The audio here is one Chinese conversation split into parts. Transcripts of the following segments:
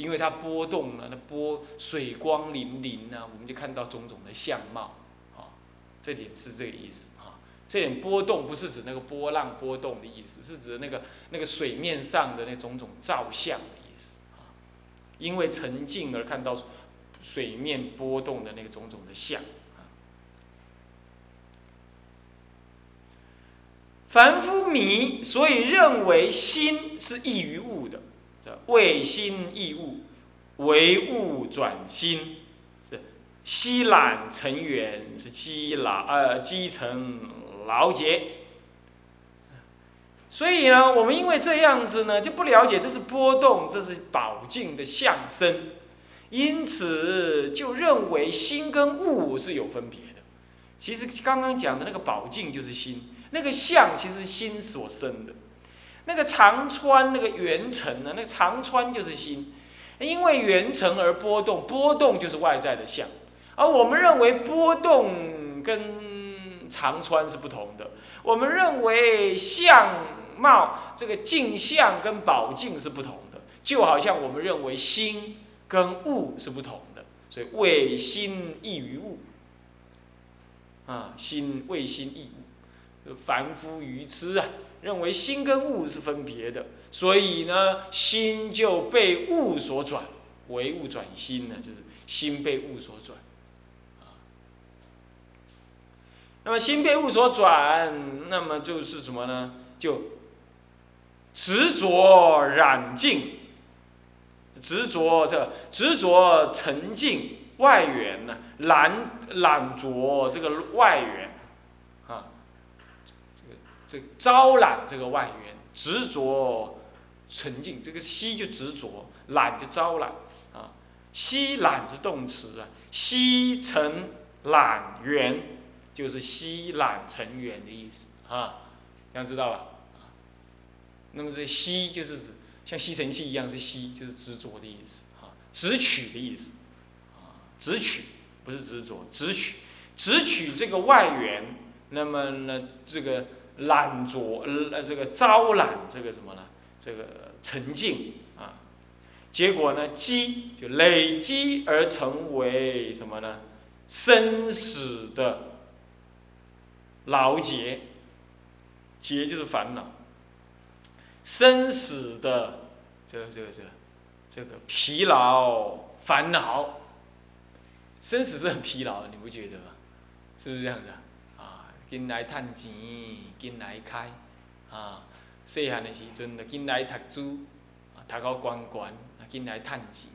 因为它波动了，那波水光粼粼呢，我们就看到种种的相貌，啊，这点是这个意思啊。这点波动不是指那个波浪波动的意思，是指那个那个水面上的那种种照相的意思啊。因为沉静而看到水面波动的那个种种的相。凡夫迷，所以认为心是异于物的，为心异物，为物转心，是积懒成缘，是积劳呃积成劳结。所以呢，我们因为这样子呢，就不了解这是波动，这是宝镜的相生，因此就认为心跟物是有分别的。其实刚刚讲的那个宝镜就是心。那个相其实心所生的，那个长川那个圆尘呢？那个长川就是心，因为圆尘而波动，波动就是外在的相，而我们认为波动跟长川是不同的，我们认为相貌这个镜像跟宝镜是不同的，就好像我们认为心跟物是不同的，所以为心异于物，啊，心为心异物。凡夫愚痴啊，认为心跟物是分别的，所以呢，心就被物所转，为物转心呢，就是心被物所转，那么心被物所转，那么就是什么呢？就执着染净，执着这执着沉静外缘呢，染染着这个外缘。这招揽这个外缘，执着沉静，这个吸就执着，揽就招揽啊。吸揽是动词啊，吸成揽缘，就是吸揽成缘的意思啊，这样知道吧？那么这吸就是指像吸尘器一样是吸，就是执着的意思啊，执取的意思啊，执取不是执着，执取执取这个外缘，那么呢这个。懒着呃这个招揽这个什么呢？这个沉静啊，结果呢积就累积而成为什么呢？生死的劳结，结就是烦恼，生死的这个这个这个这个疲劳烦恼，生死是很疲劳，你不觉得吗？是不是这样的？紧来趁钱，紧来开，啊！细汉的时阵就紧来读书，啊读到关关，啊，紧来趁钱，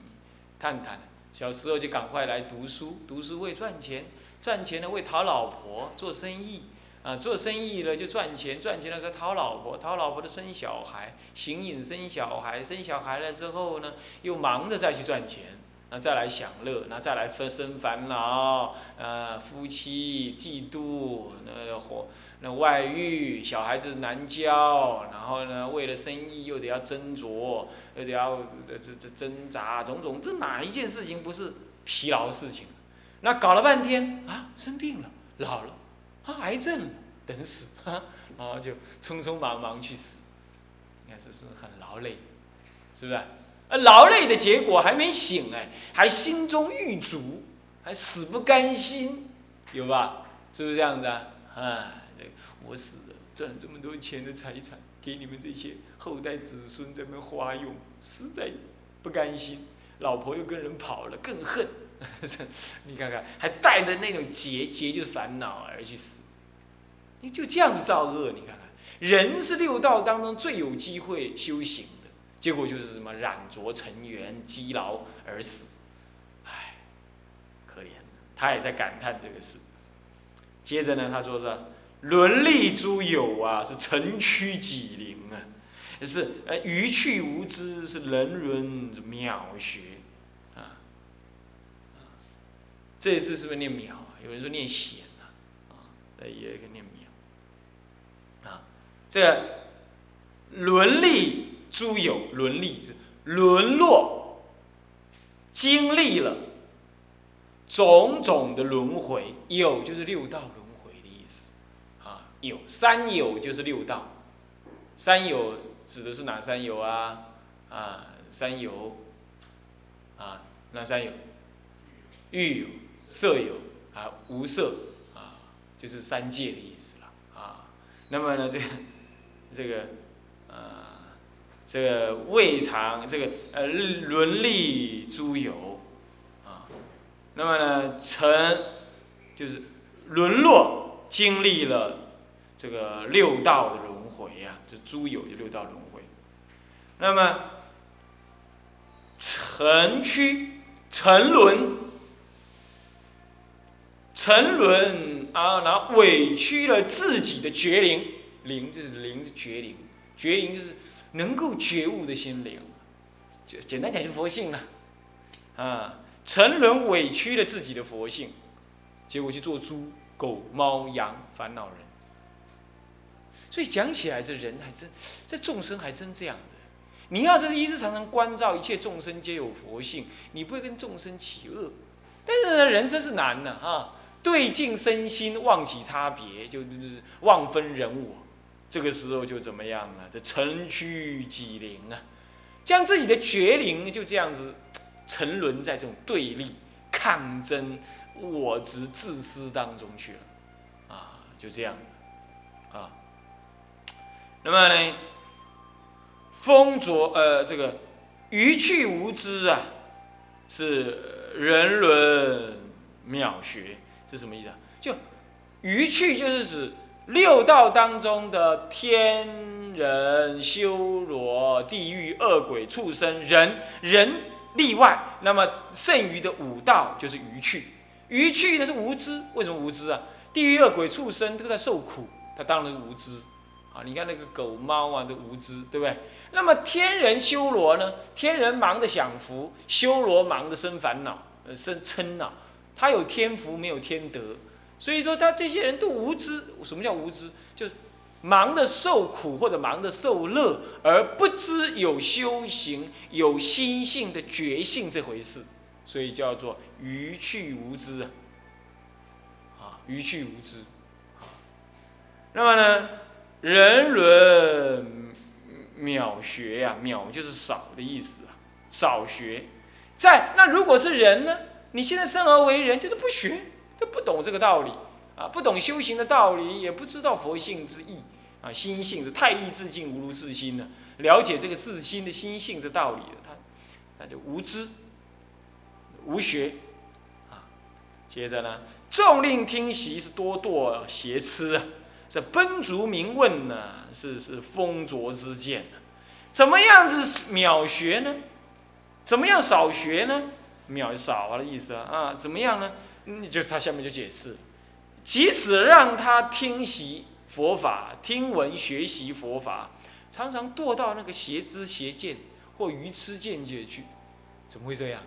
探探。小时候就赶快来读书，读书为赚钱，赚钱了为讨老婆，做生意，啊，做生意了就赚钱，赚钱了个讨老婆，讨老婆的生小孩，形影生小孩，生小孩了之后呢，又忙着再去赚钱。那再来享乐，那再来分生烦恼，呃，夫妻嫉妒，那或那外遇，小孩子难教，然后呢，为了生意又得要斟酌，又得要这这这挣扎，种种，这哪一件事情不是疲劳事情？那搞了半天啊，生病了，老了，啊，癌症，等死，然后就匆匆忙忙去死，你看这是很劳累，是不是？而劳累的结果还没醒哎，还心中欲足，还死不甘心，有吧？是不是这样子啊？啊，我死了，赚这么多钱的财产给你们这些后代子孙在那花用，实在不甘心。老婆又跟人跑了，更恨。你看看，还带着那种结结就是烦恼而去死，你就这样子造恶。你看看，人是六道当中最有机会修行。结果就是什么染浊成缘，积劳而死，唉，可怜。他也在感叹这个事。接着呢，他说是伦理诸有啊，是城曲己灵啊，是呃愚趣无知，是人伦渺学啊。这一次是不是念渺啊？有人说念显啊，啊，也可以念渺啊。这伦理。诸有沦立，沦落，经历了种种的轮回，有就是六道轮回的意思，啊，有三有就是六道，三有指的是哪三有啊？啊，三有啊，哪三有？欲有、色有啊，无色啊，就是三界的意思了啊。那么呢，这这个呃，这个未尝这个呃伦理诸有啊，那么呢，成就是沦落，经历了这个六道的轮回呀，这诸有就六道轮回。那么沉屈、沉沦。沉沦啊，然后委屈了自己的绝灵，灵就是灵是绝灵，绝灵就是能够觉悟的心灵，就简单讲就佛性了，啊，沉沦委屈了自己的佛性，结果去做猪、狗、猫、羊，烦恼人。所以讲起来，这人还真，这众生还真这样子。你要是一直常常关照一切众生皆有佛性，你不会跟众生起恶。但是呢，人真是难呢，啊。对镜身心忘起差别，就就是忘分人我，这个时候就怎么样了？这沉屈己灵啊，将自己的绝灵就这样子沉沦在这种对立、抗争、我执、自私当中去了，啊，就这样，啊。那么呢，风浊呃，这个愚去无知啊，是人伦渺学。是什么意思啊？就愚趣就是指六道当中的天人修罗、地狱恶鬼、畜生、人人例外。那么剩余的五道就是愚趣。愚趣呢是无知，为什么无知啊？地狱恶鬼、畜生都在受苦，他当然无知啊。你看那个狗猫啊，都无知，对不对？那么天人修罗呢？天人忙着享福，修罗忙着生烦恼，呃，生嗔恼。他有天福，没有天德，所以说他这些人都无知。什么叫无知？就忙的受苦或者忙的受乐，而不知有修行、有心性的觉性这回事，所以叫做愚去无知啊！啊，愚去无知。那么呢，人伦渺学呀，渺就是少的意思啊，少学。在那如果是人呢？你现在生而为人，就是不学，就不懂这个道理啊，不懂修行的道理，也不知道佛性之意啊，心性是太易自尽，无如自心呢。了解这个自心的心性这道理的，他那就无知、无学啊。接着呢，众令听习是多堕邪痴啊，这奔逐名问呢，是是风浊之见怎么样子秒学呢？怎么样少学呢？渺少啊的意思啊啊，怎么样呢？嗯，就他下面就解释，即使让他听习佛法、听闻学习佛法，常常堕到那个邪知邪见或愚痴见界去，怎么会这样？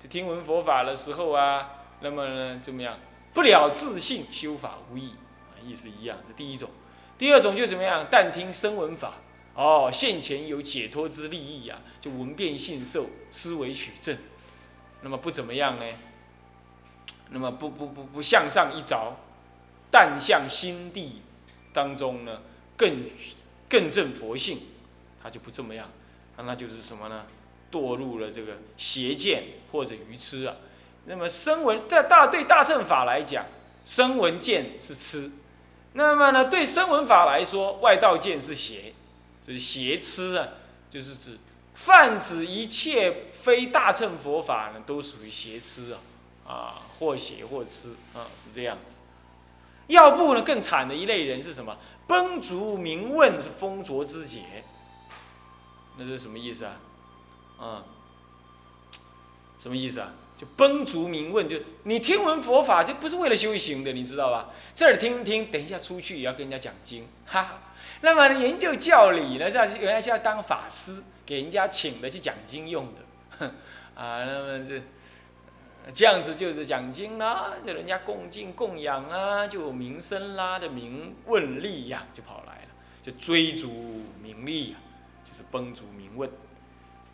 就听闻佛法的时候啊，那么呢怎么样？不了自信，修法无益啊，意思一样。这第一种，第二种就怎么样？但听声闻法，哦，现前有解脱之利益啊，就闻变信受，思维取证。那么不怎么样呢？那么不不不不向上一着，但向心地当中呢，更更正佛性，他就不这么样，那那就是什么呢？堕入了这个邪见或者愚痴啊。那么声闻在大对大乘法来讲，声闻见是痴，那么呢对声闻法来说，外道见是邪，就是邪痴啊，就是指。泛指一切非大乘佛法呢，都属于邪痴啊，啊，或邪或痴啊，是这样子。要不呢，更惨的一类人是什么？崩足明问是风浊之解，那是什么意思啊？啊，什么意思啊？就崩足明问，就你听闻佛法就不是为了修行的，你知道吧？这儿听听，等一下出去也要跟人家讲经，哈。那么研究教理呢，是要原来是要当法师。给人家请的去讲经用的，啊，那么这这样子就是讲经啦，就人家恭敬供养啊，就名声啦，的名问利呀，就跑来了，就追逐名利呀，就是崩逐名问。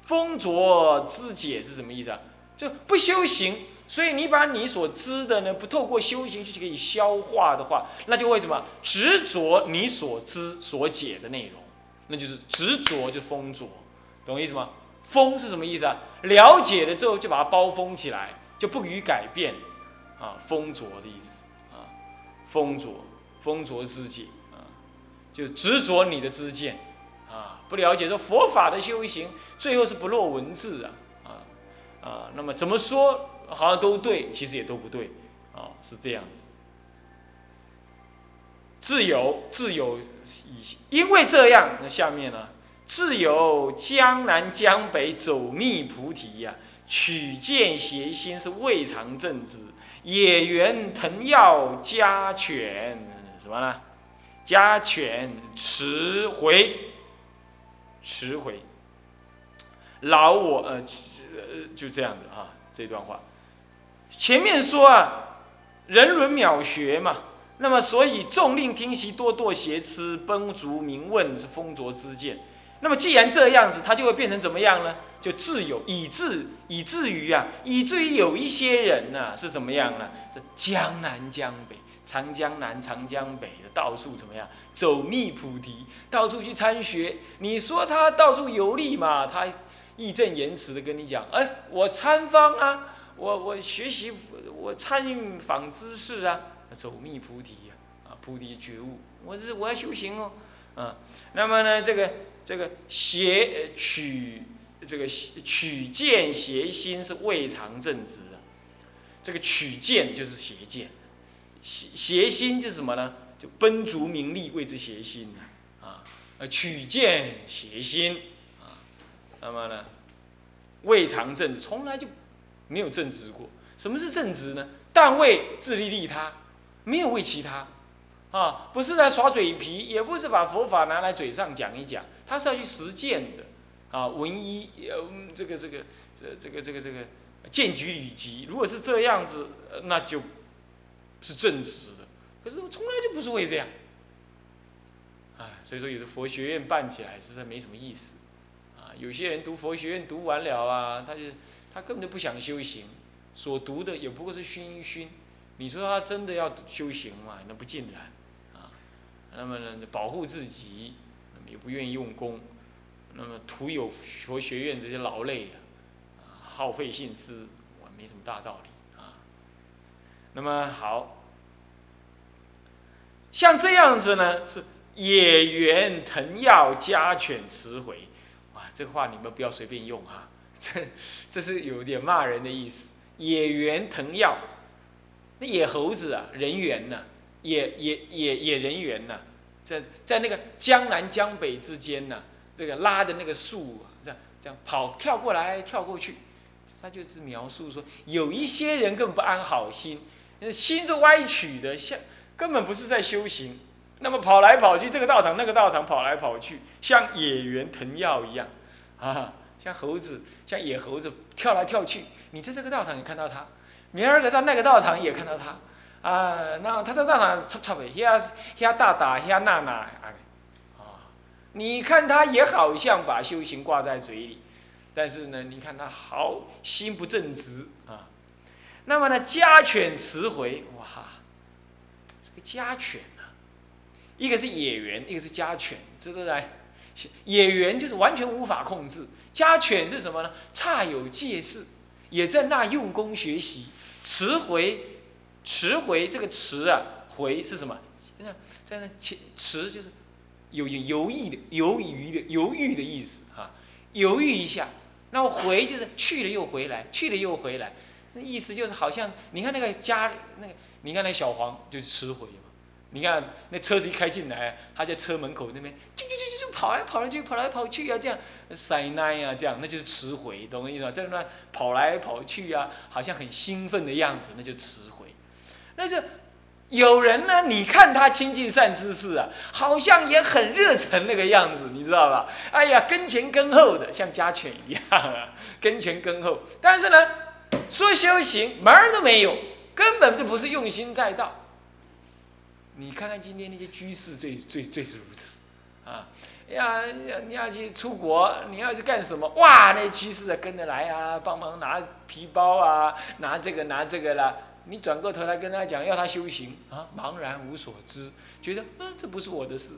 风浊知解是什么意思啊？就不修行，所以你把你所知的呢，不透过修行去可以消化的话，那就会什么执着你所知所解的内容，那就是执着就风浊。懂意思吗？封是什么意思啊？了解了之后就把它包封起来，就不予改变，啊，封着的意思啊，封着，封着知见啊，就执着你的知见啊，不了解说佛法的修行，最后是不落文字啊，啊啊，那么怎么说好像都对，其实也都不对，啊，是这样子。自由自由以，因为这样，那下面呢？自有江南江北走觅菩提呀，取见邪心是未尝正之，野原藤药家犬什么呢？家犬持回，持回。老我呃就这样的啊，这段话，前面说啊，人伦渺学嘛。那么，所以众令听习，多堕邪痴，崩足名问是风浊之见。那么，既然这样子，它就会变成怎么样呢？就自有，以至以至于啊，以至于有一些人呢，是怎么样呢？是江南江北，长江南，长江北的到处怎么样？走密菩提，到处去参学。你说他到处游历嘛？他义正言辞的跟你讲，哎，我参方啊，我我学习，我参访知识啊。走密菩提呀，啊，菩提觉悟，我这我要修行哦，啊，那么呢，这个这个邪取这个取见邪心是未尝正直的，这个取见就是邪见，邪邪心是什么呢？就奔逐名利谓之邪心呐，啊，取见邪心，啊，那么呢，未尝正，从来就没有正直过。什么是正直呢？但为自利利他。没有为其他，啊，不是在耍嘴皮，也不是把佛法拿来嘴上讲一讲，他是要去实践的，啊，文一呃，这个这个这这个这个这个见举与及，如果是这样子，那就是正直的。可是我从来就不是为这样，啊，所以说有的佛学院办起来实在没什么意思，啊，有些人读佛学院读完了啊，他就他根本就不想修行，所读的也不过是熏一熏。你说他真的要修行嘛？那不尽然，啊，那么呢，保护自己，也不愿意用功，那么徒有佛学院这些劳累啊，耗费心思，我没什么大道理啊。那么好，像这样子呢，是野原藤药家犬雌回，哇，这话你们不要随便用哈，这这是有点骂人的意思。野原藤药。那野猴子啊，人猿呐，野野野野人猿呐，在在那个江南江北之间呢，这个拉的那个树，这样这样跑跳过来跳过去，他就是描述说，有一些人根本不安好心，心是歪曲的，像根本不是在修行，那么跑来跑去，这个道场那个道场跑来跑去，像野猿腾药一样，啊，像猴子像野猴子跳来跳去，你在这个道场你看到他。明儿个在那个道场也看到他，啊，那他在道场插插的，遐遐大大遐那那，啊，你看他也好像把修行挂在嘴里，但是呢，你看他好心不正直啊。那么呢，家犬雌回，哇，这个家犬啊，一个是野猿，一个是家犬，知道来？野猿就是完全无法控制，家犬是什么呢？差有戒事，也在那用功学习。迟回，迟回这个迟啊，回是什么？在在那迟迟就是有犹豫的、犹豫的、犹豫的意思啊，犹豫一下。那么回就是去了又回来，去了又回来，那意思就是好像你看那个家那个，你看那小黄就是迟回嘛。你看那车子一开进来，他在车门口那边就就就就就跑来跑来去，跑来跑去啊，这样塞奶啊，这样那就是迟回，懂我意思吧？在那跑来跑去啊，好像很兴奋的样子，那就迟回。那是有人呢，你看他亲近善知识啊，好像也很热忱那个样子，你知道吧？哎呀，跟前跟后的，像家犬一样啊，跟前跟后。但是呢，说修行门儿都没有，根本就不是用心在道。你看看今天那些居士，最最最是如此，啊，呀呀，你要去出国，你要去干什么？哇，那居士啊跟着来啊，帮忙拿皮包啊，拿这个拿这个啦。你转过头来跟他讲，要他修行啊，茫然无所知，觉得嗯这不是我的事。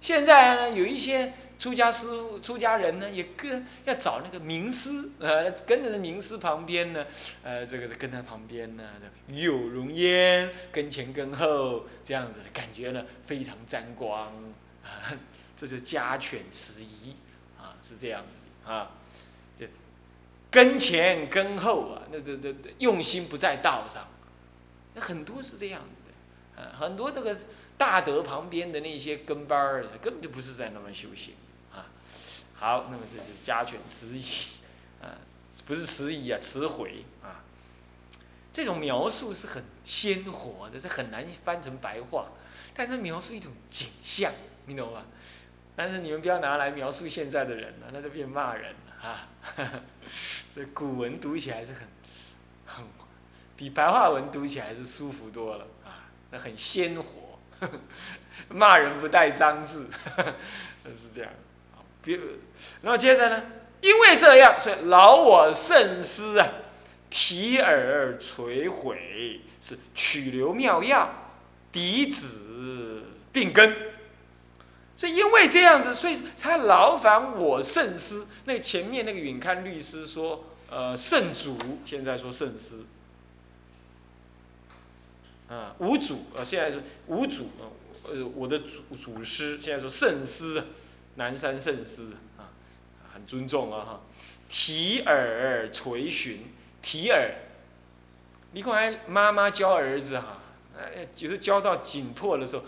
现在呢，有一些出家师傅、出家人呢，也跟要找那个名师，呃，跟着那名师旁边呢，呃，这个跟他旁边呢，有容焉，跟前跟后，这样子感觉呢，非常沾光，啊，这就家犬迟疑，啊，是这样子啊，跟前跟后啊，那那那用心不在道上，那很多是这样子的，啊，很多这个。大德旁边的那些跟班儿，根本就不是在那么修行啊。好，那么这就是家犬迟疑啊，不是迟疑啊，迟悔啊。这种描述是很鲜活的，是很难翻成白话，但它描述一种景象，你懂吗？但是你们不要拿来描述现在的人了，那就变骂人啊。所以古文读起来是很很比白话文读起来是舒服多了啊，那很鲜活。骂人不带脏字，是这样。别，那么接着呢，因为这样，所以劳我甚思啊，提而垂毁，是取流妙药，抵止病根。所以因为这样子，所以才劳烦我甚思。那前面那个允堪律师说，呃，圣主，现在说圣师。啊，五祖呃，现在是五祖呃，我的祖祖师现在说圣师，南山圣师啊，很尊重啊哈。提耳垂询，提耳，你看妈妈教儿子哈，哎，就是教到紧迫的时候，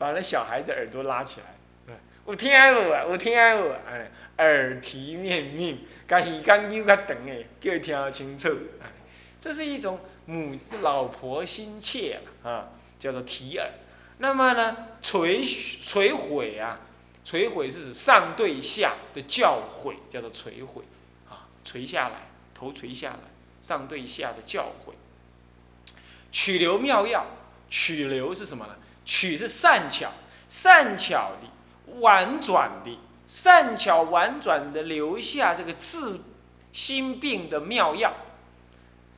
把那小孩子耳朵拉起来，有听无啊？有听无？哎，耳提面命，甲耳根又较长诶，叫伊听清楚，哎，这是一种。母老婆心切啊，叫做提耳。那么呢，垂垂悔啊，垂悔是指上对下的教诲，叫做垂悔啊，垂下来，头垂下来，上对下的教诲。取流妙药，取流是什么呢？取是善巧，善巧的，婉转的，善巧婉转的留下这个治心病的妙药。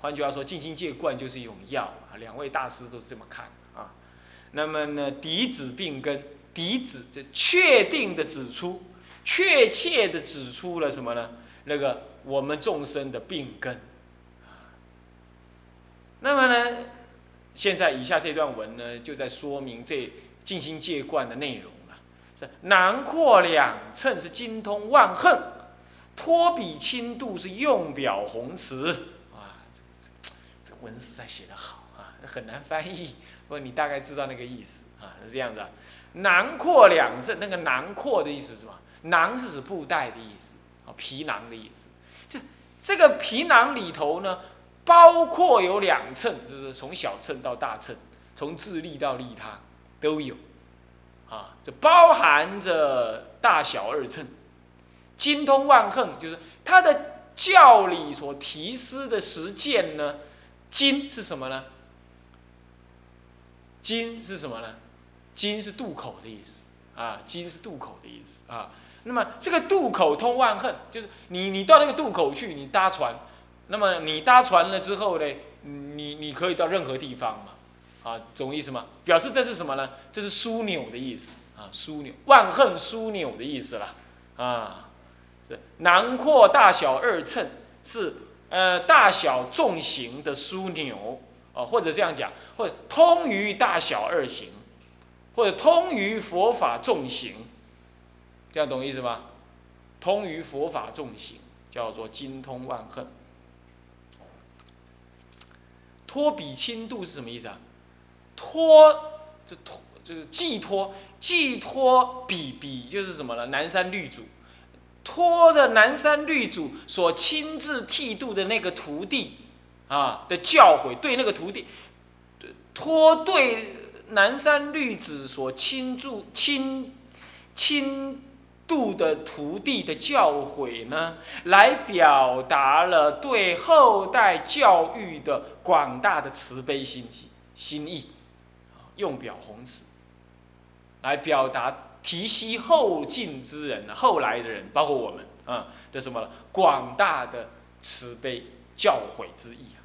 换句话说，静心戒观就是一种药啊。两位大师都是这么看啊。那么呢，抵止病根，抵止这确定的指出，确切的指出了什么呢？那个我们众生的病根。那么呢，现在以下这段文呢，就在说明这静心戒观的内容了。这囊括两寸是精通万恨，托笔轻度是用表宏词。哇，这个这个这个文实在写得好啊，很难翻译。不过你大概知道那个意思啊，是这样的。囊括两肾，那个囊括的意思是什么？囊是指布袋的意思，啊，皮囊的意思。这这个皮囊里头呢，包括有两秤，就是从小秤到大秤，从自利到利他都有，啊，这包含着大小二秤，精通万恨，就是他的教理所提示的实践呢。金是什么呢？金是什么呢？金是渡口的意思啊，金是渡口的意思啊。那么这个渡口通万恨，就是你你到那个渡口去，你搭船，那么你搭船了之后呢，你你可以到任何地方嘛，啊，懂意思吗？表示这是什么呢？这是枢纽的意思啊，枢纽万恨枢纽的意思了啊。这囊括大小二乘是。呃，大小重型的枢纽，哦，或者这样讲，或者通于大小二行，或者通于佛法重行，这样懂意思吗？通于佛法重行，叫做精通万恨。托比轻度是什么意思啊？托，这托就是寄托，寄托比比就是什么呢？南山律祖。托的南山律祖所亲自剃度的那个徒弟，啊的教诲，对那个徒弟，托对南山律子所亲注亲亲度的徒弟的教诲呢，来表达了对后代教育的广大的慈悲心心意，用表宏词，来表达。提携后进之人呢，后来的人，包括我们啊的什么广大的慈悲教诲之意啊，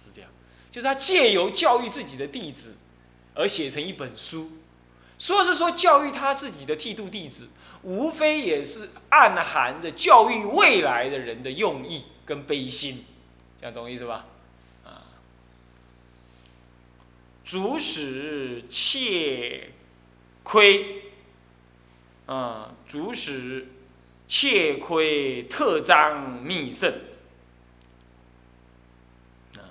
是这样，就是他借由教育自己的弟子而写成一本书，说是说教育他自己的剃度弟子，无非也是暗含着教育未来的人的用意跟悲心，这样懂我意思吧？啊，主使窃亏，啊，主使窃亏特张密甚，啊，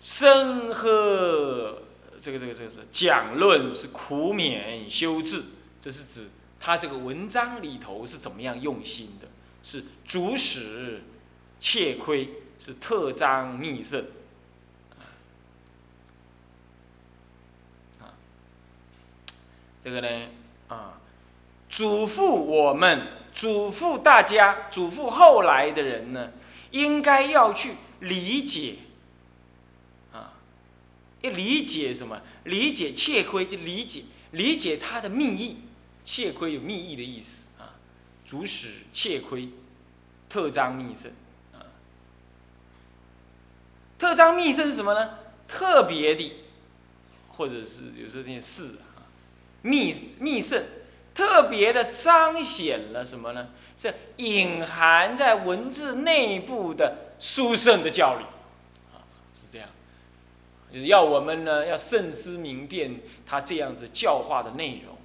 深喝。这个这个这个是讲论是苦勉修治，这是指他这个文章里头是怎么样用心的，是主使切亏，是特章密胜，啊，这个呢啊，嘱咐我们，嘱咐大家，嘱咐后来的人呢，应该要去理解。要理解什么？理解切亏就理解理解它的密意。切亏有密意的意思啊。主使切亏，特张密圣啊。特张密圣是什么呢？特别的，或者是有时候这件事啊，密密圣，特别的彰显了什么呢？这隐含在文字内部的殊胜的教理。就是要我们呢，要慎思明辨他这样子教化的内容，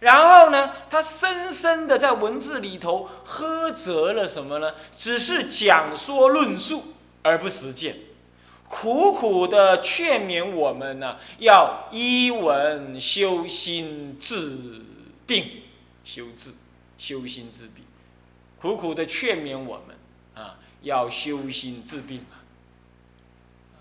然后呢，他深深的在文字里头呵责了什么呢？只是讲说论述，而不实践，苦苦的劝勉我们呢，要依文修心治病，修治修心治病，苦苦的劝勉我们啊，要修心治病啊，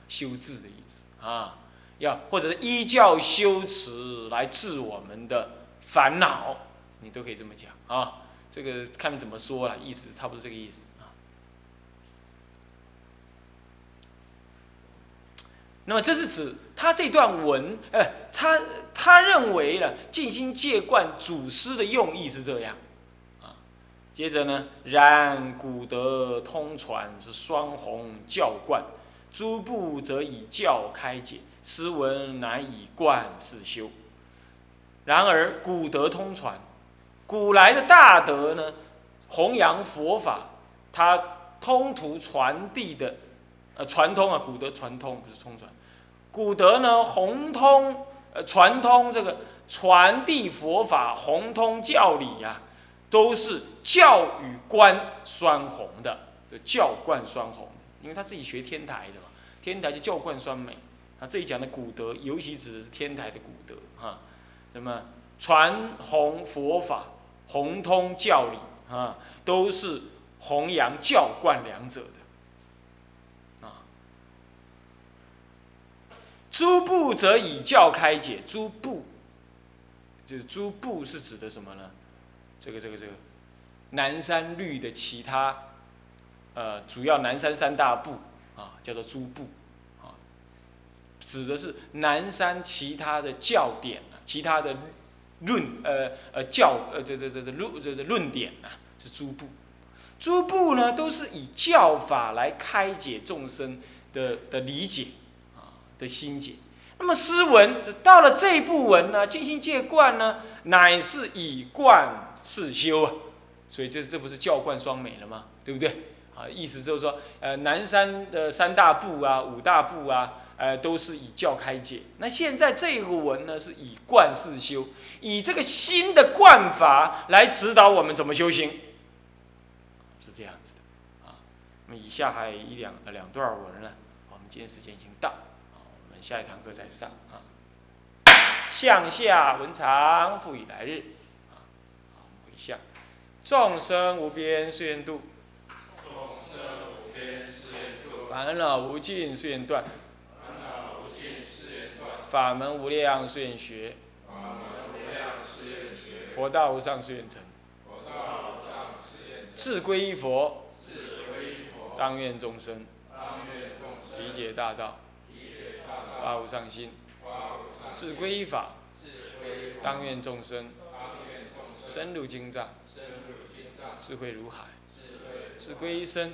修治的意思。啊，要或者是依教修持来治我们的烦恼，你都可以这么讲啊。这个看你怎么说了，意思差不多这个意思啊。那么这是指他这段文，呃，他他认为呢，静心戒观祖师的用意是这样啊。接着呢，然古德通传是双弘教观。诸部则以教开解，斯文难以贯世修。然而古德通传，古来的大德呢，弘扬佛法，他通途传递的，呃，传通啊，古德传通不是通传，古德呢弘通，呃，传通这个传递佛法，弘通教理呀，都是教与观双弘的，教观双弘。因为他自己学天台的，天台就教贯双美，啊，这里讲的古德，尤其指的是天台的古德，哈，什么传弘佛法、弘通教理，啊，都是弘扬教贯两者的，啊，诸部则以教开解，诸部，就是诸部是指的什么呢？这个这个这个，南山律的其他。呃，主要南山三大部啊，叫做诸部，啊，指的是南山其他的教典啊，其他的论呃呃教呃这这这这论这这论点啊，是诸部。诸部呢，都是以教法来开解众生的的理解啊的心解。那么诗文到了这一部文呢，静心戒观呢，乃是以观世修啊，所以这这不是教观双美了吗？对不对？啊，意思就是说，呃，南山的三大部啊、五大部啊，呃，都是以教开解。那现在这个文呢，是以观世修，以这个新的观法来指导我们怎么修行，是这样子的。啊，那么以下还有一两两段文呢，我们今天时间已经到，啊，我们下一堂课再上啊。向下文长，复以来日。啊，好，回向，众生无边誓愿度。烦恼无尽誓愿断，法门无量誓愿学，佛道无上誓愿成，志归一佛，当愿众生。理解大道，发无上心，志归一法，当愿众生。深入经藏，智慧如海，志归一生。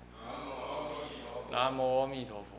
南无阿弥陀佛。